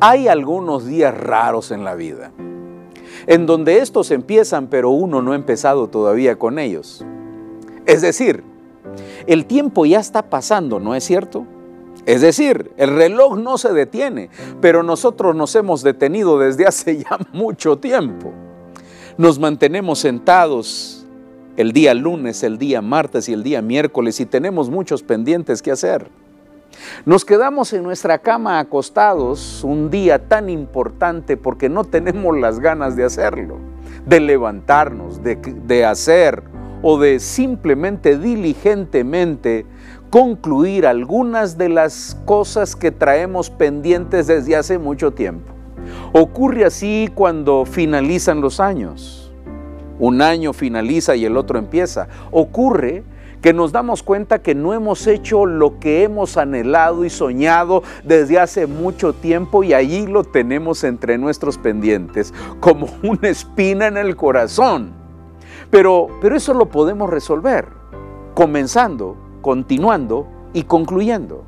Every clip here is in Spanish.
Hay algunos días raros en la vida, en donde estos empiezan pero uno no ha empezado todavía con ellos. Es decir, el tiempo ya está pasando, ¿no es cierto? Es decir, el reloj no se detiene, pero nosotros nos hemos detenido desde hace ya mucho tiempo. Nos mantenemos sentados el día lunes, el día martes y el día miércoles y tenemos muchos pendientes que hacer. Nos quedamos en nuestra cama acostados un día tan importante porque no tenemos las ganas de hacerlo, de levantarnos, de, hacer o de simplemente diligentemente concluir algunas de las cosas que traemos pendientes desde hace mucho tiempo. Ocurre así cuando finalizan los años. Un año finaliza y el otro empieza. Ocurre que nos damos cuenta que no hemos hecho lo que hemos anhelado y soñado desde hace mucho tiempo y allí lo tenemos entre nuestros pendientes, como una espina en el corazón. Pero, pero eso lo podemos resolver, comenzando, continuando y concluyendo.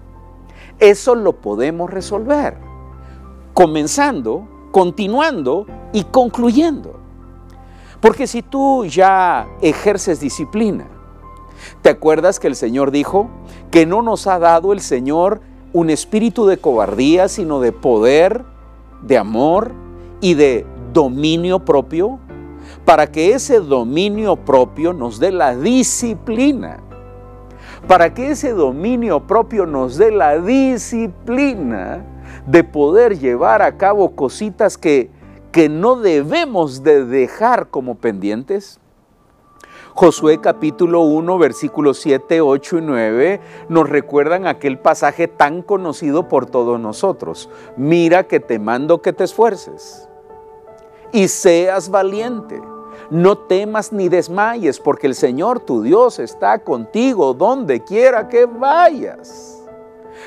Eso lo podemos resolver, comenzando, continuando y concluyendo. Porque si tú ya ejerces disciplina, ¿te acuerdas que el Señor dijo que no nos ha dado el Señor un espíritu de cobardía, sino de poder, de amor y de dominio propio? Para que ese dominio propio nos dé la disciplina. Para que ese dominio propio nos dé la disciplina de poder llevar a cabo cositas que que no debemos de dejar como pendientes? Josué capítulo 1 versículos 7, 8 y 9 nos recuerdan aquel pasaje tan conocido por todos nosotros. Mira que te mando que te esfuerces y seas valiente. No temas ni desmayes porque el Señor tu Dios está contigo donde quiera que vayas.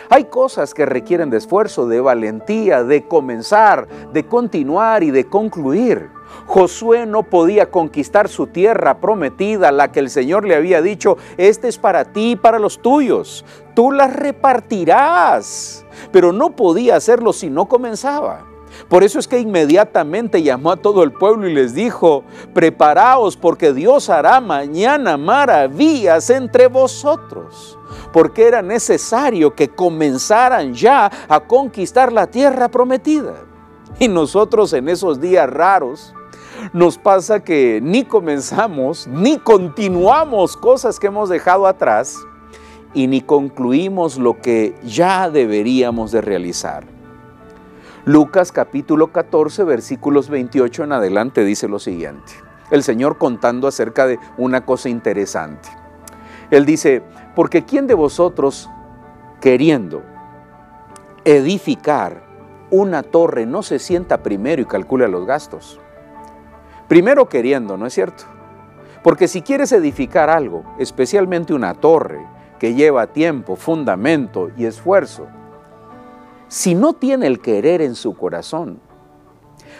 Hay cosas que requieren de esfuerzo, de valentía, de comenzar, de continuar y de concluir. Josué no podía conquistar su tierra prometida, la que el Señor le había dicho, este es para ti y para los tuyos, tú la repartirás, pero no podía hacerlo si no comenzaba. Por eso es que inmediatamente llamó a todo el pueblo y les dijo, preparaos porque Dios hará mañana maravillas entre vosotros porque era necesario que comenzaran ya a conquistar la tierra prometida. Y nosotros en esos días raros nos pasa que ni comenzamos ni continuamos cosas que hemos dejado atrás y ni concluimos lo que ya deberíamos de realizar. Lucas capítulo 14 versículos 28 en adelante dice lo siguiente. El Señor contando acerca de una cosa interesante. Él dice, porque ¿quién de vosotros, queriendo edificar una torre, no se sienta primero y calcula los gastos? Primero queriendo, ¿no es cierto? Porque si quieres edificar algo, especialmente una torre, que lleva tiempo, fundamento y esfuerzo, si no tiene el querer en su corazón,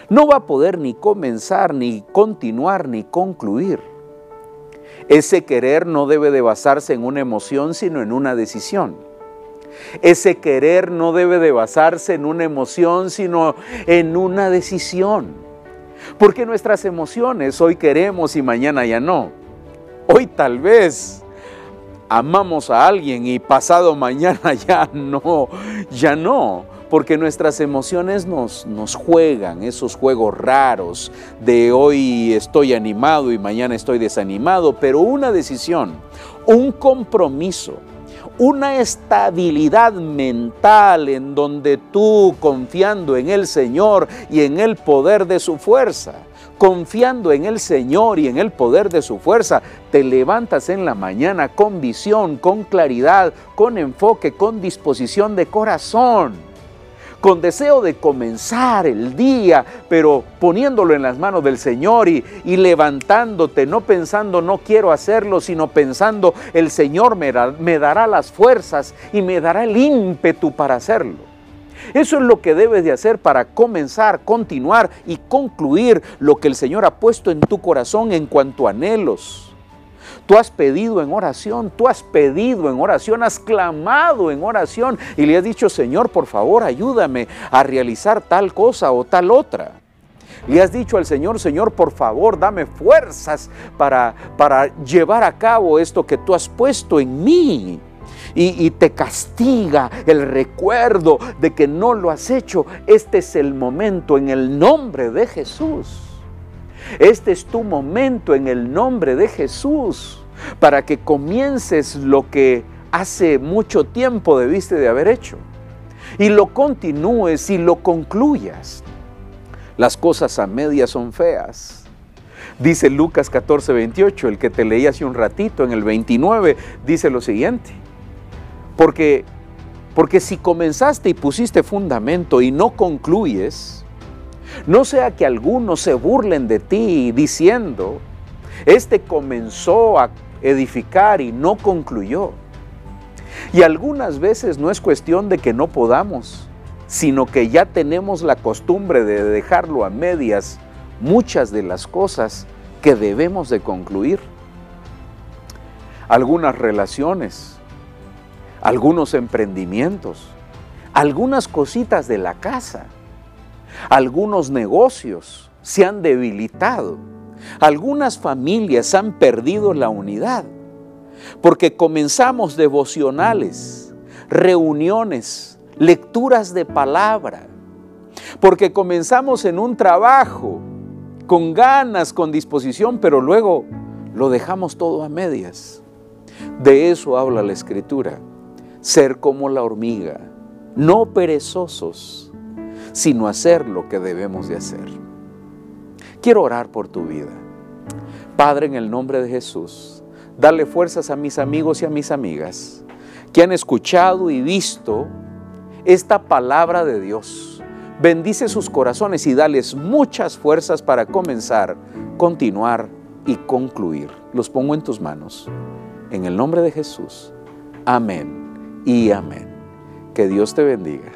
no va a poder ni comenzar, ni continuar, ni concluir. Ese querer no debe de basarse en una emoción, sino en una decisión. Ese querer no debe de basarse en una emoción, sino en una decisión. Porque nuestras emociones hoy queremos y mañana ya no. Hoy tal vez amamos a alguien y pasado mañana ya no, ya no porque nuestras emociones nos, nos juegan esos juegos raros de hoy estoy animado y mañana estoy desanimado, pero una decisión, un compromiso, una estabilidad mental en donde tú, confiando en el Señor y en el poder de su fuerza, confiando en el Señor y en el poder de su fuerza, te levantas en la mañana con visión, con claridad, con enfoque, con disposición de corazón con deseo de comenzar el día, pero poniéndolo en las manos del Señor y, levantándote, no pensando no quiero hacerlo, sino pensando el Señor me, me dará las fuerzas y me dará el ímpetu para hacerlo. Eso es lo que debes de hacer para comenzar, continuar y concluir lo que el Señor ha puesto en tu corazón en cuanto a anhelos. Tú has pedido en oración, tú has pedido en oración, has clamado en oración y le has dicho, Señor, por favor, ayúdame a realizar tal cosa o tal otra. Le has dicho al Señor, Señor, por favor, dame fuerzas para, para llevar a cabo esto que tú has puesto en mí. Y, y, te castiga el recuerdo de que no lo has hecho. Este es el momento en el nombre de Jesús. Este es tu momento en el nombre de Jesús para que comiences lo que hace mucho tiempo debiste de haber hecho y lo continúes y lo concluyas. Las cosas a medias son feas. Dice Lucas 14, 28, el que te leí hace un ratito, en el 29, dice lo siguiente. Porque, porque si comenzaste y pusiste fundamento y no concluyes, no sea que algunos se burlen de ti diciendo, este comenzó a edificar y no concluyó. Y algunas veces no es cuestión de que no podamos, sino que ya tenemos la costumbre de dejarlo a medias muchas de las cosas que debemos de concluir. Algunas relaciones, algunos emprendimientos, algunas cositas de la casa, algunos negocios se han debilitado, algunas familias han perdido la unidad, porque comenzamos devocionales, reuniones, lecturas de palabra, porque comenzamos en un trabajo con ganas, con disposición, pero luego lo dejamos todo a medias. De eso habla la escritura, ser como la hormiga, no perezosos, sino hacer lo que debemos de hacer. Quiero orar por tu vida. Padre, en el nombre de Jesús, dale fuerzas a mis amigos y a mis amigas que han escuchado y visto esta palabra de Dios. Bendice sus corazones y dales muchas fuerzas para comenzar, continuar y concluir. Los pongo en tus manos. En el nombre de Jesús. Amén y amén. Que Dios te bendiga.